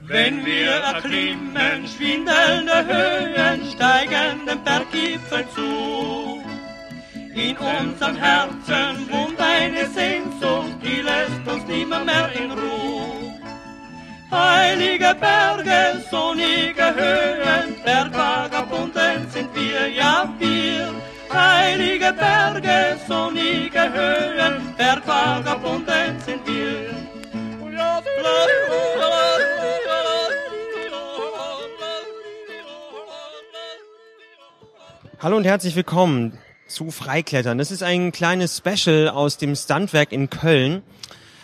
Wenn wir erklimmen schwindelnde Höhen, steigen dem Berggipfel zu. In unserem Herzen wohnt eine Sehnsucht, die lässt uns nimmer mehr in Ruhe. Heilige Berge, sonnige Höhen, Bergvagabunden sind wir, ja wir. Heilige Berge, sonnige Höhen, Bergvagabunden sind wir. Hallo und herzlich willkommen zu Freiklettern. Das ist ein kleines Special aus dem Standwerk in Köln.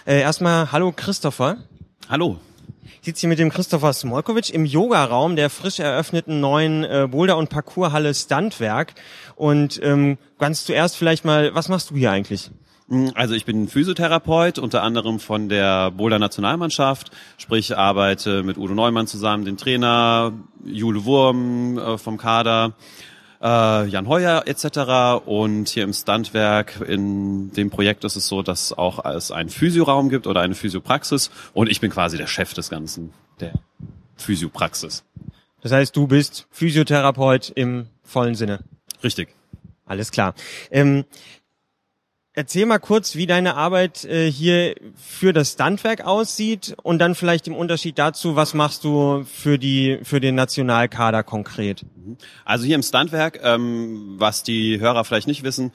Äh, erstmal hallo Christopher. Hallo. Ich sitze hier mit dem Christopher Smolkovic im Yogaraum der frisch eröffneten neuen äh, Boulder- und Parcourshalle Standwerk. Und ähm, ganz zuerst vielleicht mal, was machst du hier eigentlich? Also ich bin Physiotherapeut, unter anderem von der Boulder Nationalmannschaft, sprich arbeite mit Udo Neumann zusammen, den Trainer, Jule Wurm äh, vom Kader, äh, Jan Heuer etc. Und hier im Standwerk in dem Projekt ist es so, dass auch es einen Physioraum gibt oder eine Physiopraxis und ich bin quasi der Chef des Ganzen, der Physiopraxis. Das heißt, du bist Physiotherapeut im vollen Sinne. Richtig. Alles klar. Ähm, Erzähl mal kurz, wie deine Arbeit äh, hier für das Standwerk aussieht und dann vielleicht im Unterschied dazu, was machst du für die für den Nationalkader konkret? Also hier im Standwerk, ähm, was die Hörer vielleicht nicht wissen,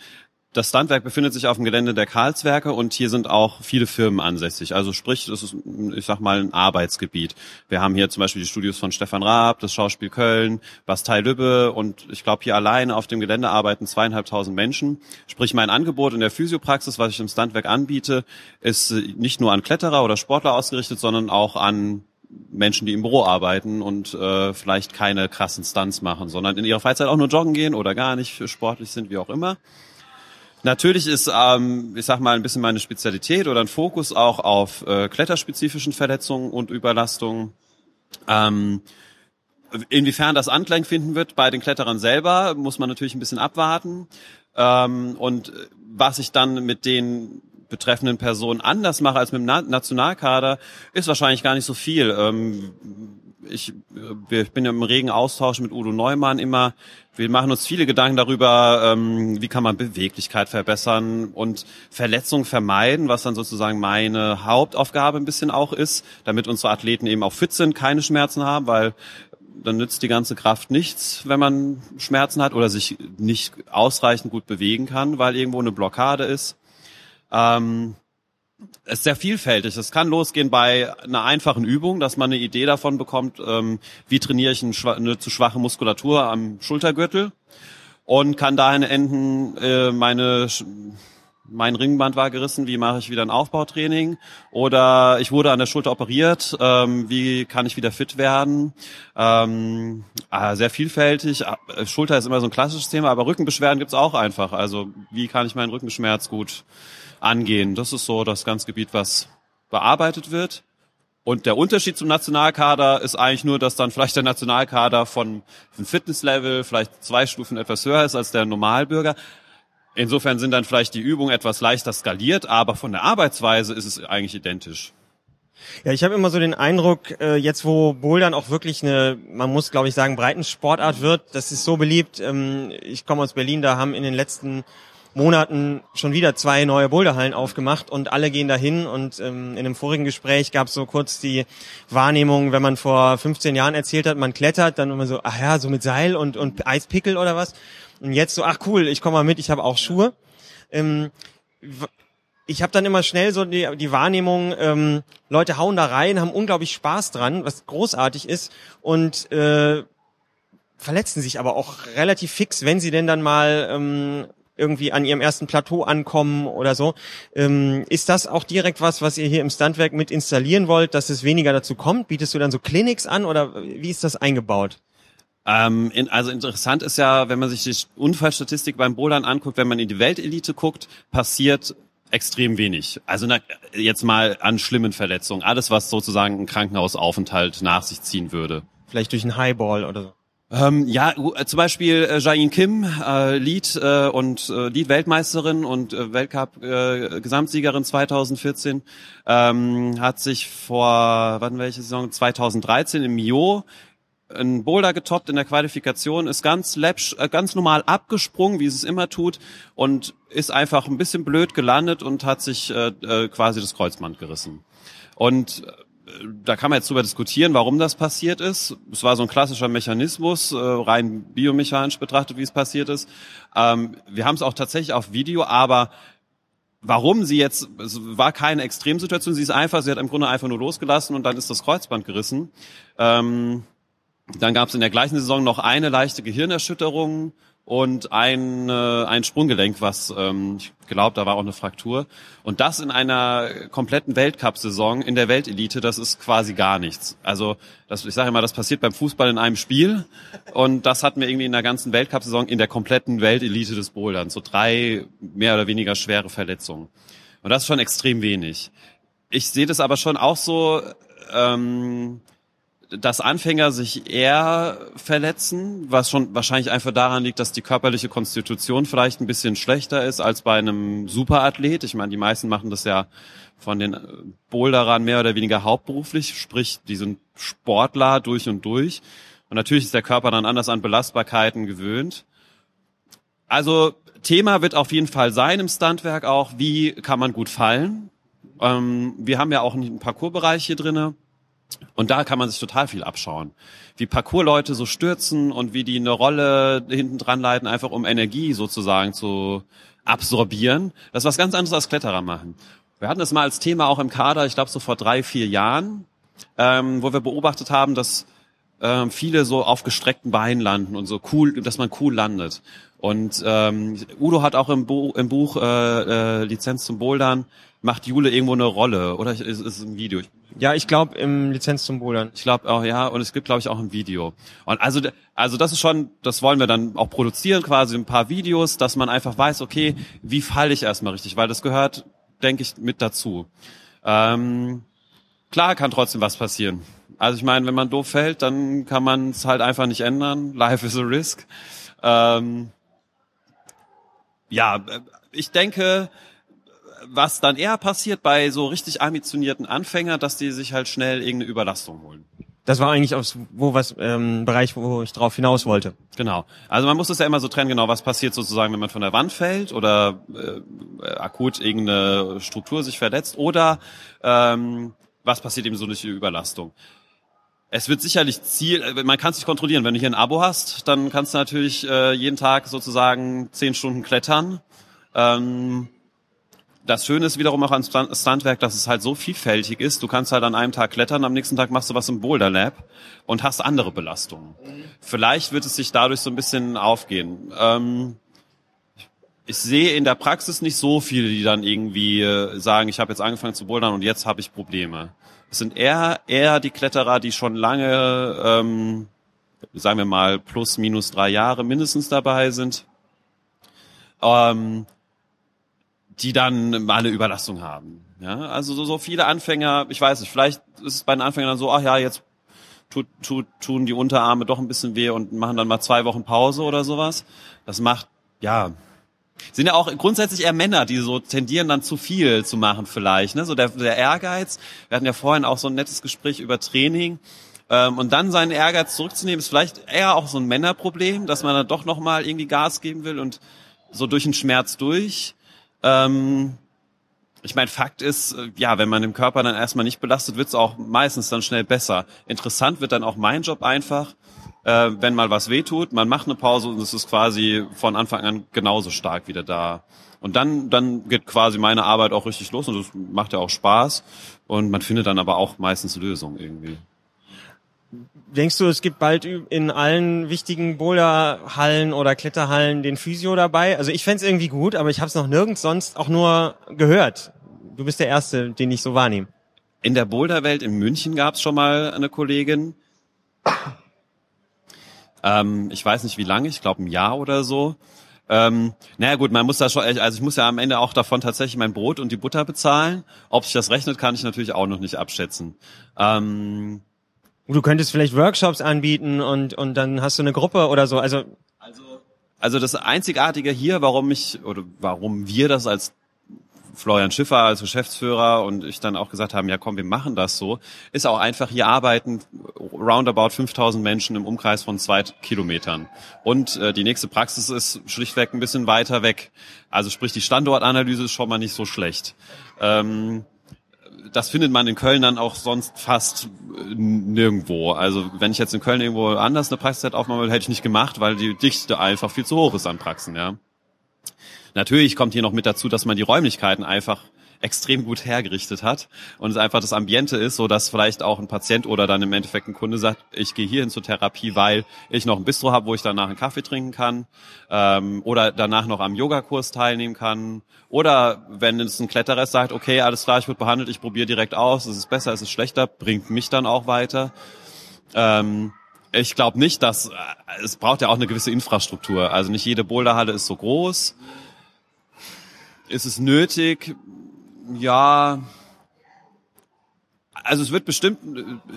das Standwerk befindet sich auf dem Gelände der Karlswerke und hier sind auch viele Firmen ansässig. Also sprich, das ist, ich sag mal, ein Arbeitsgebiet. Wir haben hier zum Beispiel die Studios von Stefan Raab, das Schauspiel Köln, Bastei Lübbe und ich glaube, hier allein auf dem Gelände arbeiten zweieinhalbtausend Menschen. Sprich, mein Angebot in der Physiopraxis, was ich im Standwerk anbiete, ist nicht nur an Kletterer oder Sportler ausgerichtet, sondern auch an Menschen, die im Büro arbeiten und äh, vielleicht keine krassen Stunts machen, sondern in ihrer Freizeit auch nur joggen gehen oder gar nicht sportlich sind, wie auch immer. Natürlich ist, ähm, ich sag mal, ein bisschen meine Spezialität oder ein Fokus auch auf äh, kletterspezifischen Verletzungen und Überlastungen. Ähm, inwiefern das Anklang finden wird bei den Kletterern selber, muss man natürlich ein bisschen abwarten. Ähm, und was ich dann mit den betreffenden Personen anders mache als mit dem Na Nationalkader, ist wahrscheinlich gar nicht so viel. Ähm, ich, ich bin ja im regen Austausch mit Udo Neumann immer. Wir machen uns viele Gedanken darüber, ähm, wie kann man Beweglichkeit verbessern und Verletzungen vermeiden, was dann sozusagen meine Hauptaufgabe ein bisschen auch ist, damit unsere Athleten eben auch fit sind, keine Schmerzen haben, weil dann nützt die ganze Kraft nichts, wenn man Schmerzen hat oder sich nicht ausreichend gut bewegen kann, weil irgendwo eine Blockade ist. Ähm, ist sehr vielfältig. Es kann losgehen bei einer einfachen Übung, dass man eine Idee davon bekommt, ähm, wie trainiere ich eine zu schwache Muskulatur am Schultergürtel und kann dahin enden, äh, meine mein Ringband war gerissen, wie mache ich wieder ein Aufbautraining? Oder ich wurde an der Schulter operiert, ähm, wie kann ich wieder fit werden? Ähm, äh, sehr vielfältig. Äh, Schulter ist immer so ein klassisches Thema, aber Rückenbeschwerden gibt's auch einfach. Also wie kann ich meinen Rückenschmerz gut angehen? Das ist so das ganze Gebiet, was bearbeitet wird. Und der Unterschied zum Nationalkader ist eigentlich nur, dass dann vielleicht der Nationalkader von Fitnesslevel vielleicht zwei Stufen etwas höher ist als der Normalbürger. Insofern sind dann vielleicht die Übungen etwas leichter skaliert, aber von der Arbeitsweise ist es eigentlich identisch. Ja, ich habe immer so den Eindruck, äh, jetzt wo Bouldern auch wirklich eine, man muss glaube ich sagen, Breitensportart wird, das ist so beliebt. Ähm, ich komme aus Berlin, da haben in den letzten Monaten schon wieder zwei neue Boulderhallen aufgemacht und alle gehen dahin und ähm, in einem vorigen Gespräch gab es so kurz die Wahrnehmung, wenn man vor 15 Jahren erzählt hat, man klettert, dann immer so, ach ja, so mit Seil und, und Eispickel oder was. Und jetzt so, ach cool, ich komme mal mit, ich habe auch Schuhe. Ähm, ich habe dann immer schnell so die, die Wahrnehmung, ähm, Leute hauen da rein, haben unglaublich Spaß dran, was großartig ist und äh, verletzen sich aber auch relativ fix, wenn sie denn dann mal ähm, irgendwie an ihrem ersten Plateau ankommen oder so. Ähm, ist das auch direkt was, was ihr hier im Standwerk mit installieren wollt, dass es weniger dazu kommt? Bietest du dann so Clinics an oder wie ist das eingebaut? Ähm, in, also interessant ist ja, wenn man sich die Unfallstatistik beim Bouldern anguckt, wenn man in die Weltelite guckt, passiert extrem wenig. Also na, jetzt mal an schlimmen Verletzungen. Alles, was sozusagen ein Krankenhausaufenthalt nach sich ziehen würde. Vielleicht durch einen Highball oder so. Ähm, ja, äh, zum Beispiel äh, Jain Kim, äh, Lead äh, und äh, Lead-Weltmeisterin und äh, Weltcup-Gesamtsiegerin äh, 2014, ähm, hat sich vor, wann welche Saison? 2013 im Mio ein Boulder getoppt in der Qualifikation, ist ganz läppsch, äh, ganz normal abgesprungen, wie es immer tut, und ist einfach ein bisschen blöd gelandet und hat sich äh, äh, quasi das Kreuzband gerissen. Und da kann man jetzt drüber diskutieren, warum das passiert ist. Es war so ein klassischer Mechanismus, äh, rein biomechanisch betrachtet, wie es passiert ist. Ähm, wir haben es auch tatsächlich auf Video, aber warum sie jetzt, es war keine Extremsituation, sie ist einfach, sie hat im Grunde einfach nur losgelassen und dann ist das Kreuzband gerissen. Ähm, dann gab es in der gleichen Saison noch eine leichte Gehirnerschütterung und ein, äh, ein Sprunggelenk, was ähm, ich glaube, da war auch eine Fraktur. Und das in einer kompletten Weltcup-Saison in der Weltelite, das ist quasi gar nichts. Also das, ich sage immer, das passiert beim Fußball in einem Spiel und das hatten wir irgendwie in der ganzen Weltcup-Saison in der kompletten Weltelite des Boulderns. So drei mehr oder weniger schwere Verletzungen. Und das ist schon extrem wenig. Ich sehe das aber schon auch so, ähm, dass Anfänger sich eher verletzen, was schon wahrscheinlich einfach daran liegt, dass die körperliche Konstitution vielleicht ein bisschen schlechter ist als bei einem Superathlet. Ich meine, die meisten machen das ja von den Boulderern mehr oder weniger hauptberuflich, sprich, die sind Sportler durch und durch. Und natürlich ist der Körper dann anders an Belastbarkeiten gewöhnt. Also Thema wird auf jeden Fall sein im Standwerk auch, wie kann man gut fallen. Ähm, wir haben ja auch einen Parcoursbereich hier drinnen und da kann man sich total viel abschauen. Wie Parkour-Leute so stürzen und wie die eine Rolle hinten dran leiten, einfach um Energie sozusagen zu absorbieren. Das ist was ganz anderes als Kletterer machen. Wir hatten das mal als Thema auch im Kader, ich glaube so vor drei, vier Jahren, ähm, wo wir beobachtet haben, dass ähm, viele so auf gestreckten Beinen landen und so cool, dass man cool landet. Und ähm, Udo hat auch im, Bu im Buch äh, äh, Lizenz zum Bouldern, macht Jule irgendwo eine Rolle oder ist es ein Video? Ja, ich glaube im Lizenz zum Bouldern. Ich glaube auch, ja, und es gibt, glaube ich, auch ein Video. Und also, also das ist schon, das wollen wir dann auch produzieren, quasi ein paar Videos, dass man einfach weiß, okay, wie falle ich erstmal richtig, weil das gehört, denke ich, mit dazu. Ähm, klar kann trotzdem was passieren. Also ich meine, wenn man doof fällt, dann kann man es halt einfach nicht ändern. Life is a risk. Ähm, ja, ich denke, was dann eher passiert bei so richtig ambitionierten Anfängern, dass die sich halt schnell irgendeine Überlastung holen. Das war eigentlich aus wo was ähm, Bereich, wo ich drauf hinaus wollte. Genau. Also man muss es ja immer so trennen, genau, was passiert sozusagen, wenn man von der Wand fällt oder äh, akut irgendeine Struktur sich verletzt oder ähm, was passiert eben so durch die Überlastung. Es wird sicherlich Ziel, äh, man kann sich kontrollieren. Wenn du hier ein Abo hast, dann kannst du natürlich äh, jeden Tag sozusagen zehn Stunden klettern. Ähm, das Schöne ist wiederum auch an Stuntwerk, dass es halt so vielfältig ist. Du kannst halt an einem Tag klettern, am nächsten Tag machst du was im Boulder Lab und hast andere Belastungen. Vielleicht wird es sich dadurch so ein bisschen aufgehen. Ähm, ich sehe in der Praxis nicht so viele, die dann irgendwie äh, sagen, ich habe jetzt angefangen zu bouldern und jetzt habe ich Probleme. Es sind eher eher die Kletterer, die schon lange, ähm, sagen wir mal, plus minus drei Jahre mindestens dabei sind. Ähm, die dann mal eine Überlastung haben. Ja, also so, so viele Anfänger, ich weiß nicht, vielleicht ist es bei den Anfängern dann so, ach ja, jetzt tut, tut, tun die Unterarme doch ein bisschen weh und machen dann mal zwei Wochen Pause oder sowas. Das macht, ja, sind ja auch grundsätzlich eher Männer, die so tendieren dann zu viel zu machen vielleicht, ne? So der, der Ehrgeiz. Wir hatten ja vorhin auch so ein nettes Gespräch über Training. Ähm, und dann seinen Ehrgeiz zurückzunehmen, ist vielleicht eher auch so ein Männerproblem, dass man dann doch nochmal irgendwie Gas geben will und so durch den Schmerz durch. Ähm, ich meine, Fakt ist, äh, ja, wenn man den Körper dann erstmal nicht belastet, wird es auch meistens dann schnell besser. Interessant wird dann auch mein Job einfach, äh, wenn mal was wehtut, man macht eine Pause und es ist quasi von Anfang an genauso stark wieder da. Und dann, dann geht quasi meine Arbeit auch richtig los und das macht ja auch Spaß. Und man findet dann aber auch meistens Lösungen irgendwie. Denkst du, es gibt bald in allen wichtigen Boulderhallen oder Kletterhallen den Physio dabei? Also ich fände irgendwie gut, aber ich habe es noch nirgends sonst auch nur gehört. Du bist der Erste, den ich so wahrnehme. In der Boulderwelt in München gab es schon mal eine Kollegin. Ähm, ich weiß nicht wie lange, ich glaube ein Jahr oder so. Ähm, naja gut, man muss da schon, also ich muss ja am Ende auch davon tatsächlich mein Brot und die Butter bezahlen. Ob sich das rechnet, kann ich natürlich auch noch nicht abschätzen. Ähm, Du könntest vielleicht Workshops anbieten und, und dann hast du eine Gruppe oder so. Also, Also das Einzigartige hier, warum ich oder warum wir das als Florian Schiffer als Geschäftsführer und ich dann auch gesagt haben, ja komm, wir machen das so, ist auch einfach, hier arbeiten roundabout 5000 Menschen im Umkreis von zwei Kilometern. Und äh, die nächste Praxis ist schlichtweg ein bisschen weiter weg. Also sprich, die Standortanalyse ist schon mal nicht so schlecht. Ähm, das findet man in Köln dann auch sonst fast äh, nirgendwo. Also wenn ich jetzt in Köln irgendwo anders eine Praxis hätte aufmachen will, hätte ich nicht gemacht, weil die Dichte einfach viel zu hoch ist an Praxen, ja. Natürlich kommt hier noch mit dazu, dass man die Räumlichkeiten einfach extrem gut hergerichtet hat und es einfach das Ambiente ist, so dass vielleicht auch ein Patient oder dann im Endeffekt ein Kunde sagt, ich gehe hierhin zur Therapie, weil ich noch ein Bistro habe, wo ich danach einen Kaffee trinken kann ähm, oder danach noch am Yogakurs teilnehmen kann oder wenn es ein Kletterer sagt, okay, alles klar, ich wurde behandelt, ich probiere direkt aus, es ist besser, es ist schlechter, bringt mich dann auch weiter. Ähm, ich glaube nicht, dass äh, es braucht ja auch eine gewisse Infrastruktur. Also nicht jede Boulderhalle ist so groß. Ist es nötig? Ja. Also es wird bestimmt,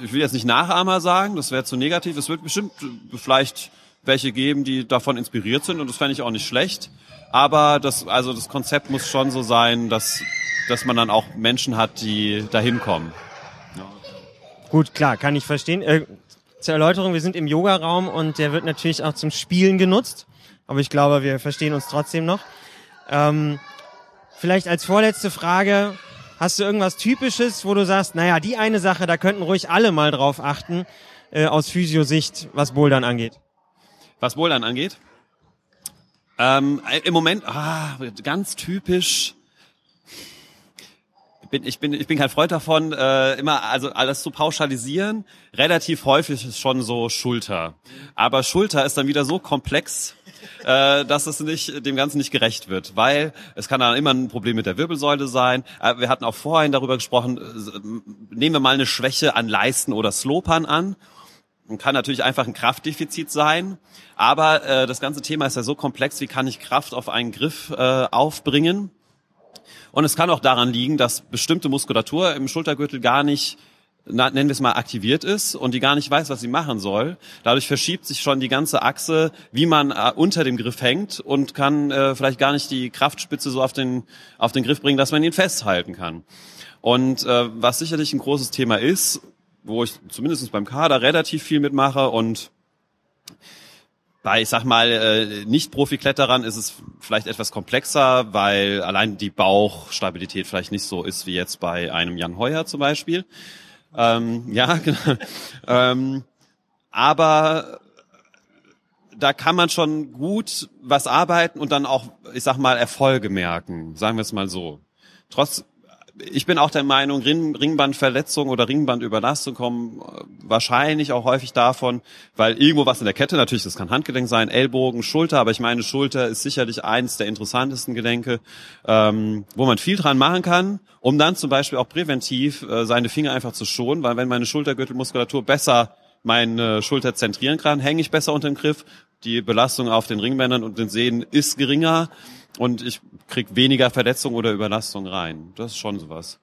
ich will jetzt nicht Nachahmer sagen, das wäre zu negativ, es wird bestimmt vielleicht welche geben, die davon inspiriert sind und das fände ich auch nicht schlecht. Aber das, also das Konzept muss schon so sein, dass, dass man dann auch Menschen hat, die dahin kommen. gut, klar, kann ich verstehen. Äh, zur Erläuterung, wir sind im Yoga-Raum und der wird natürlich auch zum Spielen genutzt. Aber ich glaube, wir verstehen uns trotzdem noch. Ähm, vielleicht als vorletzte Frage, hast du irgendwas Typisches, wo du sagst, naja, die eine Sache, da könnten ruhig alle mal drauf achten, äh, aus Physiosicht, was Bouldern angeht? Was Bouldern angeht? Ähm, Im Moment, ah, ganz typisch. Ich bin, ich bin, ich bin kein Freund davon, äh, immer also alles zu pauschalisieren. Relativ häufig ist schon so Schulter. Aber Schulter ist dann wieder so komplex, äh, dass es nicht dem Ganzen nicht gerecht wird, weil es kann dann immer ein Problem mit der Wirbelsäule sein. Äh, wir hatten auch vorhin darüber gesprochen. Äh, nehmen wir mal eine Schwäche an Leisten oder Slopern an und kann natürlich einfach ein Kraftdefizit sein. Aber äh, das ganze Thema ist ja so komplex, wie kann ich Kraft auf einen Griff äh, aufbringen? Und es kann auch daran liegen, dass bestimmte Muskulatur im Schultergürtel gar nicht, nennen wir es mal, aktiviert ist und die gar nicht weiß, was sie machen soll. Dadurch verschiebt sich schon die ganze Achse, wie man äh, unter dem Griff hängt und kann äh, vielleicht gar nicht die Kraftspitze so auf den, auf den Griff bringen, dass man ihn festhalten kann. Und äh, was sicherlich ein großes Thema ist, wo ich zumindest beim Kader relativ viel mitmache und bei, ich sag mal, äh, Nicht-Profi-Kletterern ist es vielleicht etwas komplexer, weil allein die Bauchstabilität vielleicht nicht so ist wie jetzt bei einem Jan Heuer zum Beispiel. Ähm, ja, genau. ähm, aber da kann man schon gut was arbeiten und dann auch, ich sag mal, Erfolge merken, sagen wir es mal so. Trotz, ich bin auch der Meinung, Ring, Ringbandverletzungen oder Ringbandüberlastung kommen äh, wahrscheinlich auch häufig davon, weil irgendwo was in der Kette, natürlich, das kann Handgelenk sein, Ellbogen, Schulter, aber ich meine, Schulter ist sicherlich eins der interessantesten Gelenke, ähm, wo man viel dran machen kann, um dann zum Beispiel auch präventiv äh, seine Finger einfach zu schonen, weil wenn meine Schultergürtelmuskulatur besser meine Schulter zentrieren kann, hänge ich besser unter dem Griff, die Belastung auf den Ringbändern und den Sehnen ist geringer und ich krieg weniger Verletzung oder Überlastung rein. Das ist schon sowas.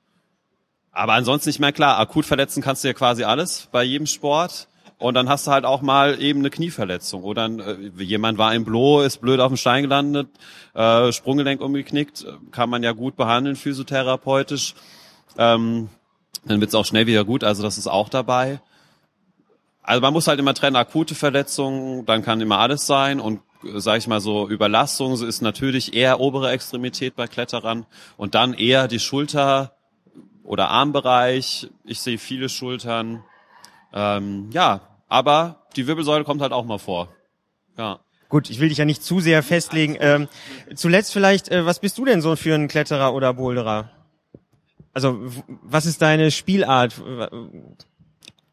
Aber ansonsten nicht mehr klar. Akut verletzen kannst du ja quasi alles bei jedem Sport. Und dann hast du halt auch mal eben eine Knieverletzung. Oder äh, jemand war im Blo, ist blöd auf dem Stein gelandet, äh, Sprunggelenk umgeknickt, kann man ja gut behandeln, physiotherapeutisch. Ähm, dann wird's auch schnell wieder gut, also das ist auch dabei. Also man muss halt immer trennen, akute Verletzungen, dann kann immer alles sein und sage ich mal so, Überlastung ist natürlich eher obere Extremität bei Kletterern und dann eher die Schulter oder Armbereich. Ich sehe viele Schultern. Ähm, ja, aber die Wirbelsäule kommt halt auch mal vor. Ja. Gut, ich will dich ja nicht zu sehr festlegen. Ähm, zuletzt vielleicht, äh, was bist du denn so für ein Kletterer oder Boulderer? Also, was ist deine Spielart?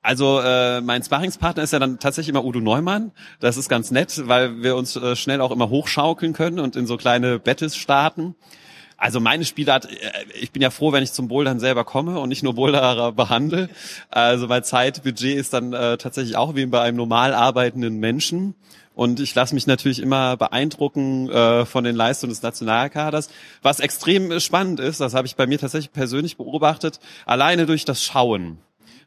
Also äh, mein Sparringspartner ist ja dann tatsächlich immer Udo Neumann. Das ist ganz nett, weil wir uns äh, schnell auch immer hochschaukeln können und in so kleine Battles starten. Also meine Spielart, äh, ich bin ja froh, wenn ich zum Bouldern selber komme und nicht nur Boulderer behandle. Also mein Zeitbudget ist dann äh, tatsächlich auch wie bei einem normal arbeitenden Menschen. Und ich lasse mich natürlich immer beeindrucken äh, von den Leistungen des Nationalkaders. Was extrem spannend ist, das habe ich bei mir tatsächlich persönlich beobachtet, alleine durch das Schauen.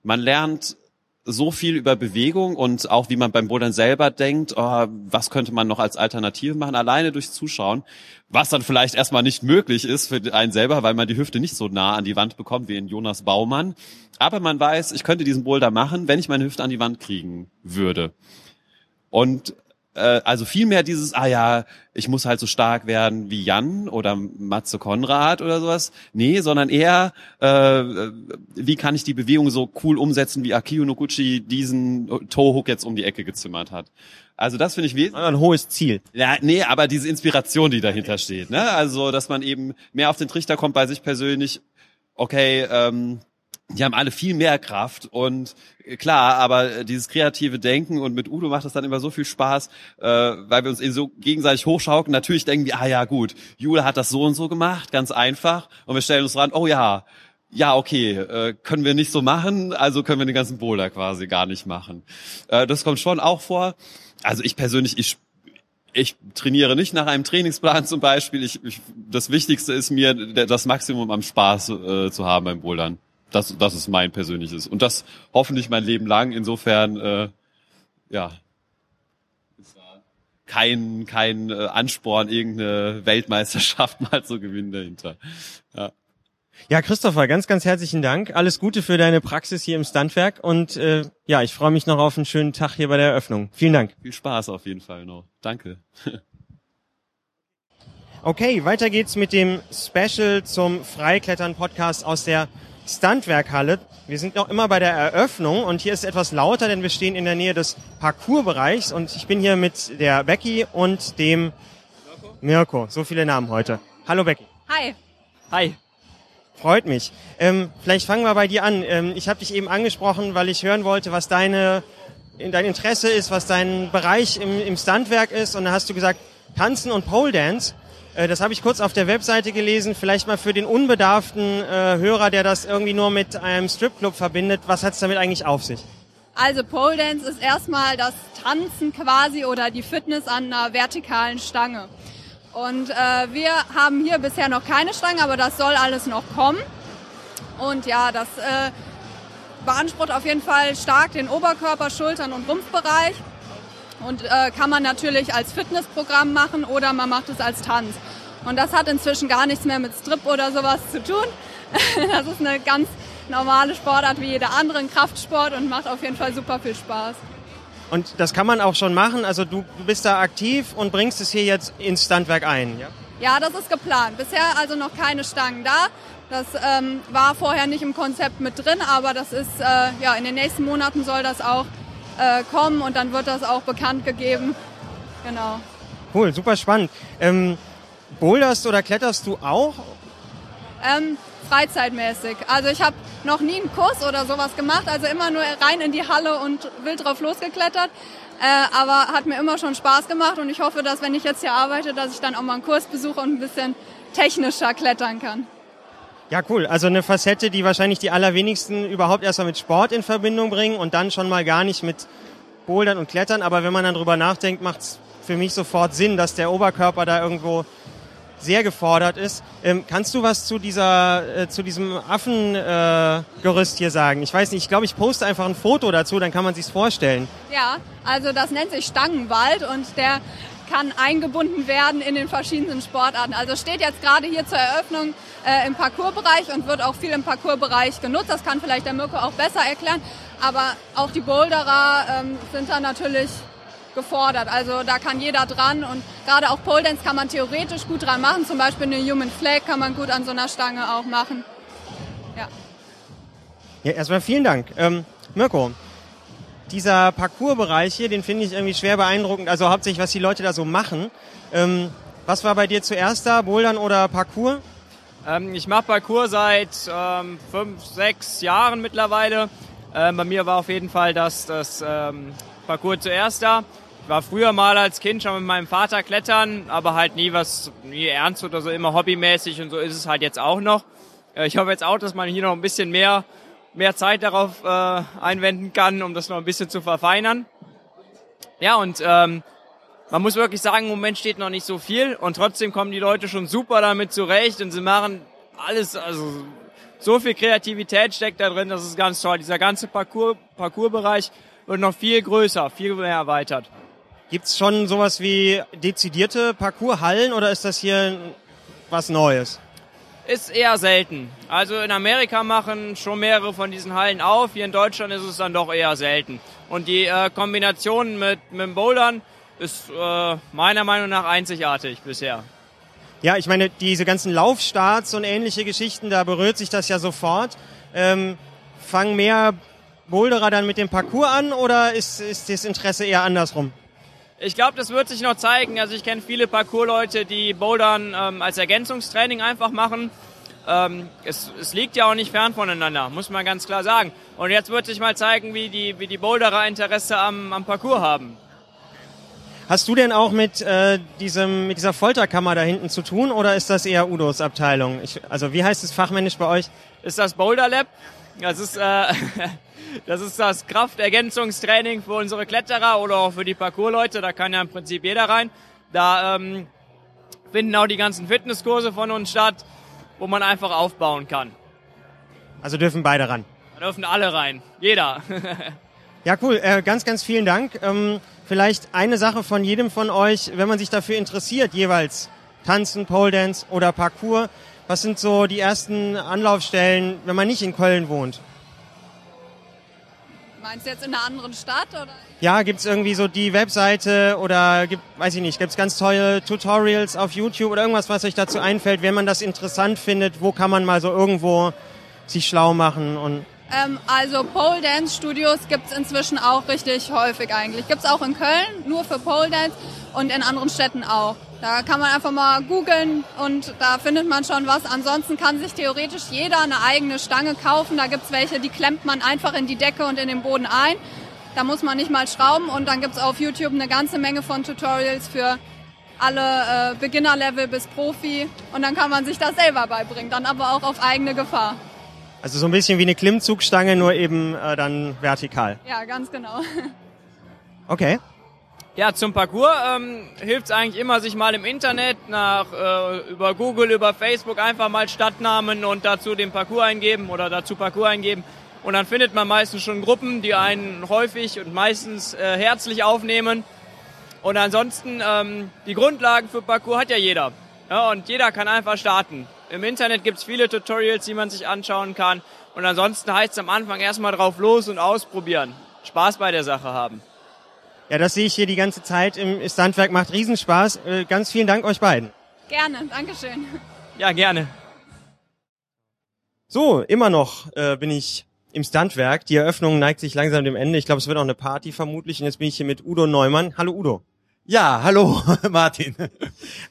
Man lernt so viel über Bewegung und auch wie man beim Bouldern selber denkt, oh, was könnte man noch als Alternative machen, alleine durchs Zuschauen, was dann vielleicht erstmal nicht möglich ist für einen selber, weil man die Hüfte nicht so nah an die Wand bekommt wie in Jonas Baumann. Aber man weiß, ich könnte diesen Boulder machen, wenn ich meine Hüfte an die Wand kriegen würde. Und äh, also viel mehr dieses, ah ja, ich muss halt so stark werden wie Jan oder Matze Konrad oder sowas. Nee, sondern eher, äh, wie kann ich die Bewegung so cool umsetzen, wie Akio Noguchi diesen Tohook jetzt um die Ecke gezimmert hat. Also das finde ich wesentlich. Ein hohes Ziel. Ja, nee, aber diese Inspiration, die dahinter steht, ne? Also, dass man eben mehr auf den Trichter kommt bei sich persönlich. Okay, ähm, die haben alle viel mehr Kraft und äh, klar, aber dieses kreative Denken und mit Udo macht das dann immer so viel Spaß, äh, weil wir uns eben so gegenseitig hochschaukeln. Natürlich denken wir, ah ja gut, Jule hat das so und so gemacht, ganz einfach und wir stellen uns dran, oh ja, ja, okay, äh, können wir nicht so machen, also können wir den ganzen Boulder quasi gar nicht machen. Äh, das kommt schon auch vor. Also ich persönlich, ich ich trainiere nicht nach einem Trainingsplan zum Beispiel. Ich, ich, das Wichtigste ist mir, das Maximum am Spaß äh, zu haben beim Bouldern. Das, das ist mein persönliches. Und das hoffentlich mein Leben lang. Insofern, äh, ja, kein, kein äh, Ansporn, irgendeine Weltmeisterschaft mal zu gewinnen dahinter. Ja. Ja, Christopher, ganz, ganz herzlichen Dank. Alles Gute für deine Praxis hier im Standwerk und äh, ja, ich freue mich noch auf einen schönen Tag hier bei der Eröffnung. Vielen Dank. Viel Spaß auf jeden Fall noch. Danke. Okay, weiter geht's mit dem Special zum Freiklettern-Podcast aus der Standwerkhalle. Wir sind noch immer bei der Eröffnung und hier ist es etwas lauter, denn wir stehen in der Nähe des Parcoursbereichs und ich bin hier mit der Becky und dem Mirko. So viele Namen heute. Hallo Becky. Hi. Hi. Freut mich. Ähm, vielleicht fangen wir bei dir an. Ähm, ich habe dich eben angesprochen, weil ich hören wollte, was deine, dein Interesse ist, was dein Bereich im, im Standwerk ist. Und da hast du gesagt, Tanzen und Pole Dance. Äh, das habe ich kurz auf der Webseite gelesen. Vielleicht mal für den unbedarften äh, Hörer, der das irgendwie nur mit einem Stripclub verbindet. Was hat es damit eigentlich auf sich? Also Pole Dance ist erstmal das Tanzen quasi oder die Fitness an einer vertikalen Stange. Und äh, wir haben hier bisher noch keine Stange, aber das soll alles noch kommen. Und ja, das äh, beansprucht auf jeden Fall stark den Oberkörper, Schultern und Rumpfbereich. Und äh, kann man natürlich als Fitnessprogramm machen oder man macht es als Tanz. Und das hat inzwischen gar nichts mehr mit Strip oder sowas zu tun. das ist eine ganz normale Sportart wie jeder andere, ein Kraftsport und macht auf jeden Fall super viel Spaß. Und das kann man auch schon machen. Also du, du bist da aktiv und bringst es hier jetzt ins Standwerk ein. Ja, ja das ist geplant. Bisher also noch keine Stangen da. Das ähm, war vorher nicht im Konzept mit drin, aber das ist äh, ja in den nächsten Monaten soll das auch äh, kommen und dann wird das auch bekannt gegeben. Genau. Cool, super spannend. Ähm, boulderst oder kletterst du auch? Ähm, freizeitmäßig. Also ich habe noch nie einen Kurs oder sowas gemacht, also immer nur rein in die Halle und wild drauf losgeklettert. Äh, aber hat mir immer schon Spaß gemacht und ich hoffe, dass wenn ich jetzt hier arbeite, dass ich dann auch mal einen Kurs besuche und ein bisschen technischer klettern kann. Ja, cool. Also eine Facette, die wahrscheinlich die allerwenigsten überhaupt erstmal mit Sport in Verbindung bringen und dann schon mal gar nicht mit Bouldern und Klettern. Aber wenn man dann drüber nachdenkt, macht es für mich sofort Sinn, dass der Oberkörper da irgendwo sehr gefordert ist. Ähm, kannst du was zu dieser, äh, zu diesem Affengerüst äh, hier sagen? Ich weiß nicht, ich glaube, ich poste einfach ein Foto dazu, dann kann man sich's vorstellen. Ja, also das nennt sich Stangenwald und der kann eingebunden werden in den verschiedenen Sportarten. Also steht jetzt gerade hier zur Eröffnung äh, im Parcoursbereich und wird auch viel im Parcoursbereich genutzt. Das kann vielleicht der Mirko auch besser erklären. Aber auch die Boulderer ähm, sind da natürlich gefordert. Also da kann jeder dran und gerade auch Pole Dance kann man theoretisch gut dran machen. Zum Beispiel eine Human Flag kann man gut an so einer Stange auch machen. Ja. Ja, erstmal vielen Dank. Ähm, Mirko, dieser Parcoursbereich hier, den finde ich irgendwie schwer beeindruckend. Also hauptsächlich, was die Leute da so machen. Ähm, was war bei dir zuerst da, Bouldern oder Parcours? Ähm, ich mache Parcours seit ähm, fünf, sechs Jahren mittlerweile. Ähm, bei mir war auf jeden Fall das, das ähm, Parcours zuerst da. Ich war früher mal als Kind schon mit meinem Vater klettern, aber halt nie was, nie ernst oder so, immer hobbymäßig und so ist es halt jetzt auch noch. Äh, ich hoffe jetzt auch, dass man hier noch ein bisschen mehr mehr Zeit darauf äh, einwenden kann, um das noch ein bisschen zu verfeinern. Ja, und ähm, man muss wirklich sagen, im Moment steht noch nicht so viel und trotzdem kommen die Leute schon super damit zurecht und sie machen alles, also so viel Kreativität steckt da drin, das ist ganz toll. Dieser ganze Parcours, Parcoursbereich wird noch viel größer, viel mehr erweitert. Gibt's schon sowas wie dezidierte Parcourshallen oder ist das hier was Neues? Ist eher selten. Also in Amerika machen schon mehrere von diesen Hallen auf. Hier in Deutschland ist es dann doch eher selten. Und die äh, Kombination mit, mit dem Bouldern ist äh, meiner Meinung nach einzigartig bisher. Ja, ich meine, diese ganzen Laufstarts und ähnliche Geschichten, da berührt sich das ja sofort. Ähm, fangen mehr Boulderer dann mit dem Parcours an oder ist, ist das Interesse eher andersrum? Ich glaube, das wird sich noch zeigen. Also ich kenne viele Parcours-Leute, die Bouldern ähm, als Ergänzungstraining einfach machen. Ähm, es, es liegt ja auch nicht fern voneinander, muss man ganz klar sagen. Und jetzt wird sich mal zeigen, wie die, wie die Boulderer Interesse am, am Parcours haben. Hast du denn auch mit, äh, diesem, mit dieser Folterkammer da hinten zu tun oder ist das eher Udos Abteilung? Ich, also wie heißt es fachmännisch bei euch? Ist das Boulder Lab? Das ist, äh, das, ist das Kraftergänzungstraining für unsere Kletterer oder auch für die Parcoursleute. Da kann ja im Prinzip jeder rein. Da ähm, finden auch die ganzen Fitnesskurse von uns statt, wo man einfach aufbauen kann. Also dürfen beide ran? Da dürfen alle rein. Jeder. ja, cool. Äh, ganz, ganz vielen Dank. Ähm, vielleicht eine Sache von jedem von euch, wenn man sich dafür interessiert, jeweils Tanzen, Pole Dance oder Parkour. Was sind so die ersten Anlaufstellen, wenn man nicht in Köln wohnt? Meinst du jetzt in einer anderen Stadt oder? Ja, gibt's irgendwie so die Webseite oder gibt, weiß ich nicht, gibt's ganz tolle Tutorials auf YouTube oder irgendwas, was euch dazu einfällt, wenn man das interessant findet, wo kann man mal so irgendwo sich schlau machen und ähm, also Pole Dance Studios gibt's inzwischen auch richtig häufig eigentlich. Gibt's auch in Köln, nur für Pole Dance und in anderen Städten auch. Da kann man einfach mal googeln und da findet man schon was. Ansonsten kann sich theoretisch jeder eine eigene Stange kaufen. Da gibt's welche, die klemmt man einfach in die Decke und in den Boden ein. Da muss man nicht mal schrauben und dann gibt's auf YouTube eine ganze Menge von Tutorials für alle äh, Beginner-Level bis Profi und dann kann man sich das selber beibringen, dann aber auch auf eigene Gefahr. Also so ein bisschen wie eine Klimmzugstange, nur eben äh, dann vertikal. Ja, ganz genau. Okay. Ja, zum Parcours ähm, hilft es eigentlich immer, sich mal im Internet nach äh, über Google, über Facebook einfach mal Stadtnamen und dazu den Parcours eingeben oder dazu Parcours eingeben. Und dann findet man meistens schon Gruppen, die einen häufig und meistens äh, herzlich aufnehmen. Und ansonsten, ähm, die Grundlagen für Parcours hat ja jeder. Ja, und jeder kann einfach starten. Im Internet gibt's viele Tutorials, die man sich anschauen kann. Und ansonsten heißt es am Anfang erstmal drauf los und ausprobieren. Spaß bei der Sache haben. Ja, das sehe ich hier die ganze Zeit im Standwerk. Macht Riesenspaß. Äh, ganz vielen Dank euch beiden. Gerne, Dankeschön. Ja, gerne. So, immer noch äh, bin ich im Standwerk. Die Eröffnung neigt sich langsam dem Ende. Ich glaube, es wird auch eine Party vermutlich. Und jetzt bin ich hier mit Udo Neumann. Hallo Udo. Ja, hallo Martin.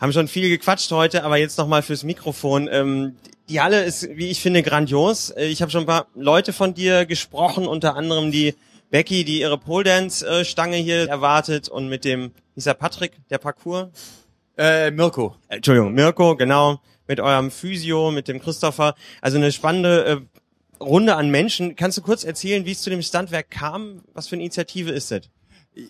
Haben schon viel gequatscht heute, aber jetzt nochmal fürs Mikrofon. Ähm, die Halle ist, wie ich finde, grandios. Äh, ich habe schon ein paar Leute von dir gesprochen, unter anderem die Becky, die ihre Pole Dance Stange hier erwartet und mit dem, dieser Patrick, der Parcours? Äh, Mirko. Entschuldigung, Mirko, genau, mit eurem Physio, mit dem Christopher. Also eine spannende äh, Runde an Menschen. Kannst du kurz erzählen, wie es zu dem Standwerk kam? Was für eine Initiative ist das?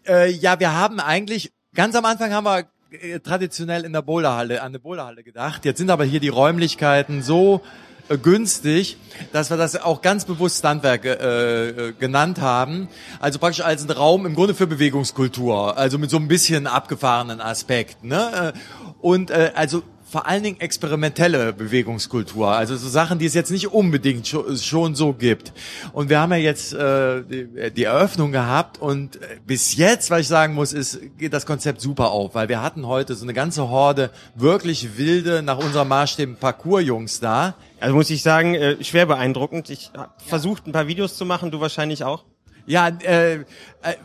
Äh, ja, wir haben eigentlich Ganz am Anfang haben wir äh, traditionell in der Boulderhalle, an der Boulderhalle gedacht. Jetzt sind aber hier die Räumlichkeiten so äh, günstig, dass wir das auch ganz bewusst Standwerk äh, äh, genannt haben. Also praktisch als ein Raum im Grunde für Bewegungskultur, also mit so ein bisschen abgefahrenen Aspekt. Ne? Und äh, also vor allen Dingen experimentelle Bewegungskultur, also so Sachen, die es jetzt nicht unbedingt schon so gibt. Und wir haben ja jetzt äh, die, Eröffnung gehabt und äh, bis jetzt, was ich sagen muss, ist geht das Konzept super auf, weil wir hatten heute so eine ganze Horde wirklich wilde nach unserem Maßstäben Parcours-Jungs da. Also muss ich sagen, äh, schwer beeindruckend. Ich habe versucht, ein paar Videos zu machen, du wahrscheinlich auch. Ja, äh, äh,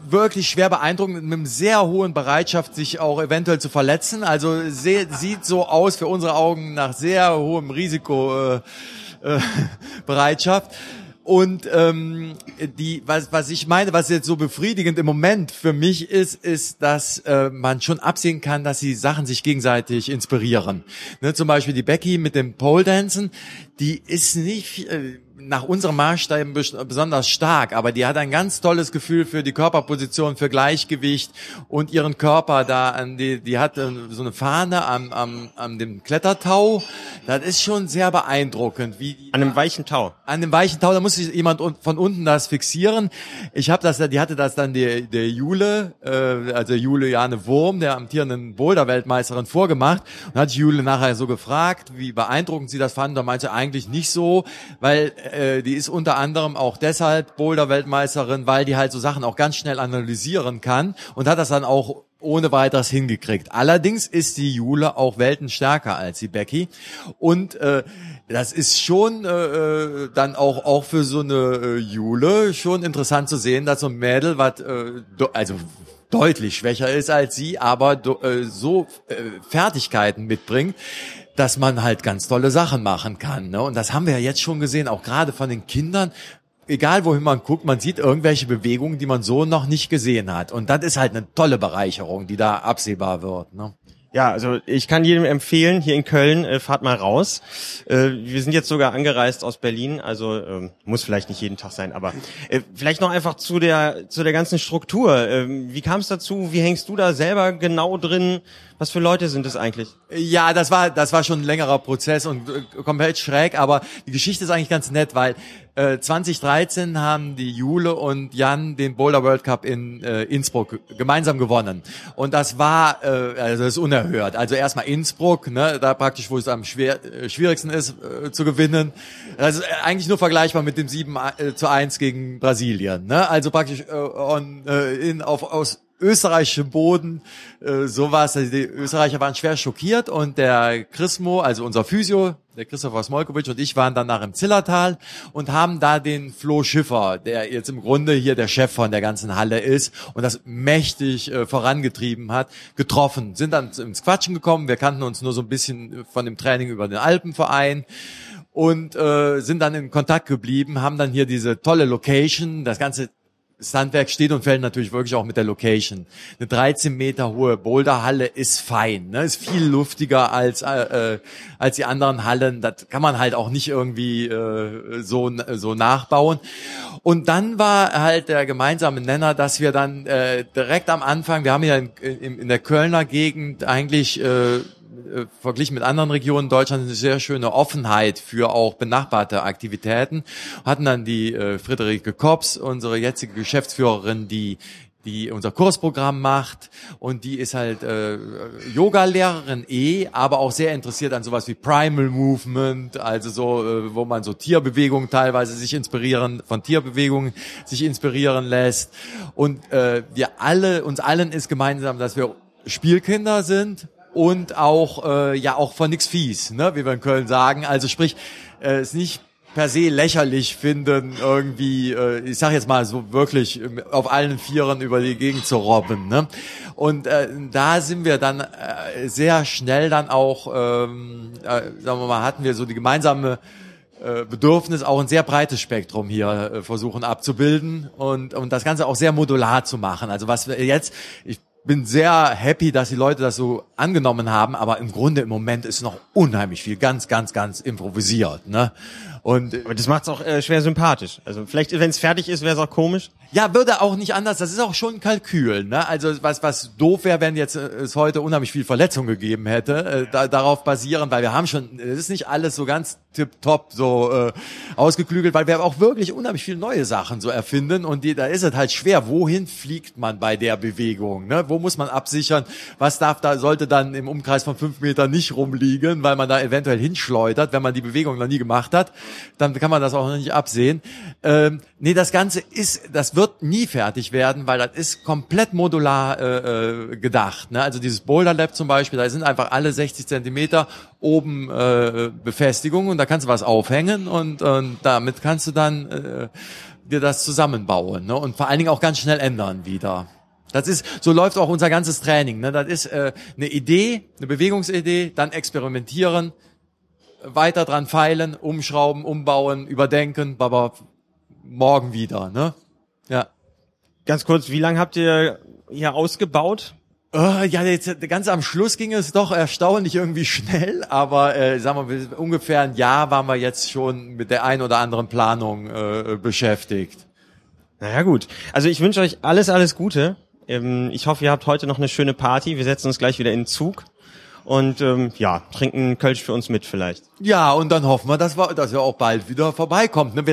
wirklich schwer beeindruckend, mit einem sehr hohen Bereitschaft, sich auch eventuell zu verletzen. Also seh, sieht so aus für unsere Augen nach sehr hohem Risiko. Äh, äh. Und ähm, die, was, was ich meine, was jetzt so befriedigend im Moment für mich ist, ist, dass äh, man schon absehen kann, dass die Sachen sich gegenseitig inspirieren. Ne, zum Beispiel die Becky mit dem Pole Dancen, die ist nicht, äh, nach unserem Maßstäben besonders stark, aber die hat ein ganz tolles Gefühl für die Körperposition, für Gleichgewicht und ihren Körper da an die, die hat äh, so eine Fahne am, am, am dem Klettertau. Das ist schon sehr beeindruckend, wie an einem weichen Tau. An dem weichen Tau, da muss sich jemand von unten das fixieren. Ich habe das, die hatte das dann der der Jule, äh, also Juliane Wurm, der amtierenden Boulder-Weltmeisterin vorgemacht und hat Jule nachher so gefragt, wie beeindruckend sie das fand. Da meinte sie eigentlich nicht so, weil äh, die ist unter anderem auch deshalb Boulder-Weltmeisterin, weil die halt so Sachen auch ganz schnell analysieren kann und hat das dann auch ohne weiteres hingekriegt. Allerdings ist die Jule auch weltenstärker als die Becky und äh, das ist schon äh, äh, dann auch auch für so eine äh, Jule schon interessant zu sehen, dass so ein Mädel, was äh, also deutlich schwächer ist als sie, aber äh, so äh, Fertigkeiten mitbringt, dass man halt ganz tolle Sachen machen kann. Ne? Und das haben wir ja jetzt schon gesehen, auch gerade von den Kindern. Egal wohin man guckt, man sieht irgendwelche Bewegungen, die man so noch nicht gesehen hat. Und das ist halt eine tolle Bereicherung, die da absehbar wird. Ne? Ja, also ich kann jedem empfehlen, hier in Köln, äh, fahrt mal raus. Äh, wir sind jetzt sogar angereist aus Berlin, also äh, muss vielleicht nicht jeden Tag sein, aber äh, vielleicht noch einfach zu der zu der ganzen Struktur. Ähm, wie kam es dazu? Wie hängst du da selber genau drin? Was für Leute sind es eigentlich? Ja, das war das war schon ein längerer Prozess und äh, komplett schräg, aber die Geschichte ist eigentlich ganz nett, weil 2013 äh, haben die Jule und Jan den Boulder World Cup in äh, Innsbruck gemeinsam gewonnen. Und das war, äh, also das ist unerhört. Also erstmal Innsbruck, ne, da praktisch, wo es am schwer, äh, schwierigsten ist äh, zu gewinnen. Also äh, eigentlich nur vergleichbar mit dem 7 äh, zu 1 gegen Brasilien. Ne? Also praktisch äh, on, äh, in, auf, aus österreichischem Boden äh, sowas. Also die Österreicher waren schwer schockiert und der Chrismo, also unser Physio, der Christopher Smolkovic und ich waren danach im Zillertal und haben da den Flo Schiffer, der jetzt im Grunde hier der Chef von der ganzen Halle ist und das mächtig äh, vorangetrieben hat, getroffen. Sind dann ins Quatschen gekommen. Wir kannten uns nur so ein bisschen von dem Training über den Alpenverein und äh, sind dann in Kontakt geblieben, haben dann hier diese tolle Location, das ganze das Handwerk steht und fällt natürlich wirklich auch mit der Location. Eine 13 Meter hohe Boulderhalle ist fein, ne? ist viel luftiger als äh, äh, als die anderen Hallen. Das kann man halt auch nicht irgendwie äh, so so nachbauen. Und dann war halt der gemeinsame Nenner, dass wir dann äh, direkt am Anfang, wir haben ja in, in, in der Kölner Gegend eigentlich äh, äh, verglichen mit anderen Regionen Deutschlands eine sehr schöne Offenheit für auch benachbarte Aktivitäten. Hatten dann die äh, Friederike Kops, unsere jetzige Geschäftsführerin, die die unser Kursprogramm macht und die ist halt äh, Yoga-Lehrerin eh, aber auch sehr interessiert an sowas wie Primal Movement, also so, äh, wo man so Tierbewegungen teilweise sich inspirieren, von Tierbewegungen sich inspirieren lässt. Und äh, wir alle, uns allen ist gemeinsam, dass wir Spielkinder sind und auch äh, ja auch von nix fies, ne, wie wir in Köln sagen. Also sprich, äh, es nicht per se lächerlich finden, irgendwie, äh, ich sag jetzt mal so wirklich ähm, auf allen Vieren über die Gegend zu robben. Ne? Und äh, da sind wir dann äh, sehr schnell dann auch, ähm, äh, sagen wir mal, hatten wir so die gemeinsame äh, Bedürfnis, auch ein sehr breites Spektrum hier äh, versuchen abzubilden und, und das Ganze auch sehr modular zu machen. Also was wir jetzt, ich bin sehr happy, dass die Leute das so angenommen haben, aber im Grunde im Moment ist noch unheimlich viel ganz, ganz, ganz improvisiert. Ne? Und aber das macht es auch äh, schwer sympathisch. Also vielleicht, wenn es fertig ist, wäre es auch komisch. Ja, würde auch nicht anders. Das ist auch schon ein Kalkül. Ne? Also was was doof wäre, wenn jetzt äh, es heute unheimlich viel Verletzung gegeben hätte, äh, da, darauf basieren, weil wir haben schon, es ist nicht alles so ganz tipptopp so äh, ausgeklügelt, weil wir auch wirklich unheimlich viele neue Sachen so erfinden und die, da ist es halt schwer. Wohin fliegt man bei der Bewegung? Ne? Wo muss man absichern? Was darf da sollte dann im Umkreis von fünf Metern nicht rumliegen, weil man da eventuell hinschleudert, wenn man die Bewegung noch nie gemacht hat? Dann kann man das auch noch nicht absehen. Ähm, nee, das Ganze ist, das wird nie fertig werden, weil das ist komplett modular äh, äh, gedacht. Ne? Also dieses Boulder Lab zum Beispiel, da sind einfach alle 60 Zentimeter oben äh, Befestigungen und da kannst du was aufhängen und, und damit kannst du dann äh, dir das zusammenbauen ne? und vor allen Dingen auch ganz schnell ändern wieder. Das ist, so läuft auch unser ganzes Training. Ne? Das ist äh, eine Idee, eine Bewegungsidee, dann experimentieren, weiter dran feilen, umschrauben, umbauen, überdenken, aber morgen wieder, ne? Ja. Ganz kurz, wie lange habt ihr hier ausgebaut? Äh, ja, jetzt ganz am Schluss ging es doch erstaunlich irgendwie schnell, aber äh, sagen wir ungefähr ein Jahr waren wir jetzt schon mit der ein oder anderen Planung äh, beschäftigt. Naja gut. Also ich wünsche euch alles, alles Gute. Ähm, ich hoffe, ihr habt heute noch eine schöne Party. Wir setzen uns gleich wieder in den Zug und ähm, ja, trinken Kölsch für uns mit vielleicht. Ja, und dann hoffen wir, dass wir, dass wir auch bald wieder vorbeikommt. Ne?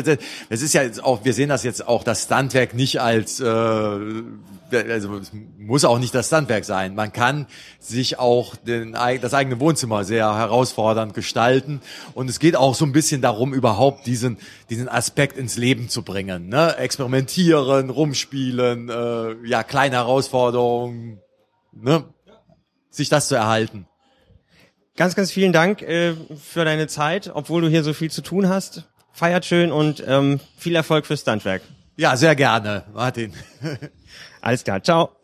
Es ist ja jetzt auch, wir sehen das jetzt auch das Standwerk nicht als, äh, also es muss auch nicht das Standwerk sein. Man kann sich auch den, das eigene Wohnzimmer sehr herausfordernd gestalten und es geht auch so ein bisschen darum, überhaupt diesen diesen Aspekt ins Leben zu bringen. Ne? Experimentieren, rumspielen, äh, ja kleine Herausforderungen, ne? sich das zu erhalten. Ganz, ganz vielen Dank äh, für deine Zeit, obwohl du hier so viel zu tun hast. Feiert schön und ähm, viel Erfolg fürs Standwerk. Ja, sehr gerne, Martin. Alles klar, ciao.